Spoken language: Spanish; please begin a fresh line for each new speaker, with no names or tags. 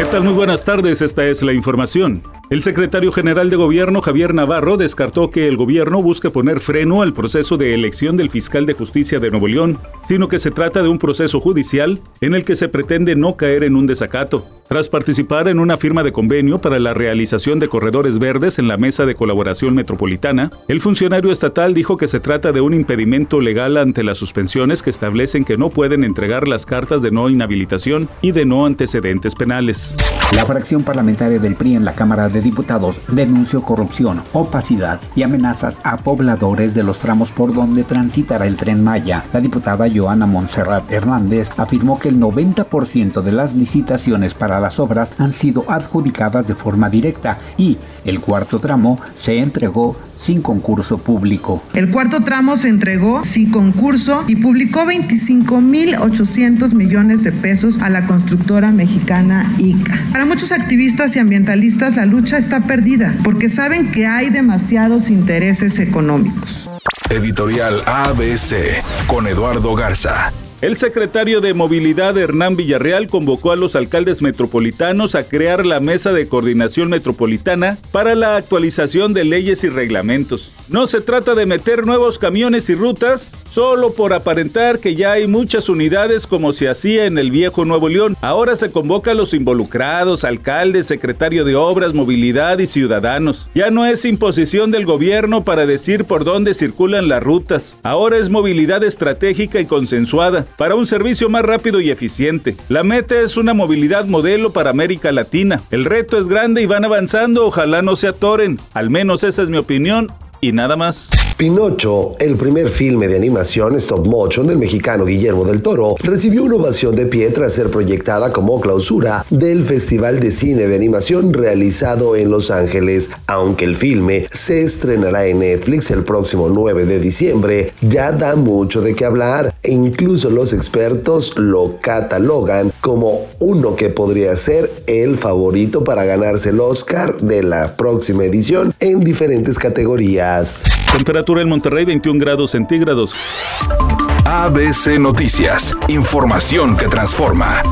¿Qué tal? Muy buenas tardes, esta es la información. El secretario general de Gobierno, Javier Navarro, descartó que el gobierno busque poner freno al proceso de elección del fiscal de justicia de Nuevo León, sino que se trata de un proceso judicial en el que se pretende no caer en un desacato. Tras participar en una firma de convenio para la realización de corredores verdes en la Mesa de Colaboración Metropolitana, el funcionario estatal dijo que se trata de un impedimento legal ante las suspensiones que establecen que no pueden entregar las cartas de no inhabilitación y de no antecedentes penales.
La fracción parlamentaria del PRI en la Cámara de Diputados denunció corrupción, opacidad y amenazas a pobladores de los tramos por donde transitará el tren Maya. La diputada Joana Montserrat Hernández afirmó que el 90% de las licitaciones para las obras han sido adjudicadas de forma directa y el cuarto tramo se entregó sin concurso público.
El cuarto tramo se entregó sin concurso y publicó 25.800 millones de pesos a la constructora mexicana ICA. Para muchos activistas y ambientalistas la lucha está perdida porque saben que hay demasiados intereses económicos.
Editorial ABC con Eduardo Garza.
El secretario de Movilidad Hernán Villarreal convocó a los alcaldes metropolitanos a crear la Mesa de Coordinación Metropolitana para la actualización de leyes y reglamentos. No se trata de meter nuevos camiones y rutas solo por aparentar que ya hay muchas unidades como se hacía en el viejo Nuevo León. Ahora se convoca a los involucrados, alcaldes, secretario de Obras, Movilidad y ciudadanos. Ya no es imposición del gobierno para decir por dónde circulan las rutas. Ahora es movilidad estratégica y consensuada para un servicio más rápido y eficiente. La meta es una movilidad modelo para América Latina. El reto es grande y van avanzando, ojalá no se atoren. Al menos esa es mi opinión y nada más.
Pinocho, el primer filme de animación stop motion del mexicano Guillermo del Toro, recibió una ovación de pie tras ser proyectada como clausura del Festival de Cine de Animación realizado en Los Ángeles. Aunque el filme se estrenará en Netflix el próximo 9 de diciembre, ya da mucho de qué hablar e incluso los expertos lo catalogan como uno que podría ser el favorito para ganarse el Oscar de la próxima edición en diferentes categorías.
Temperatura en Monterrey 21 grados centígrados.
ABC Noticias, información que transforma.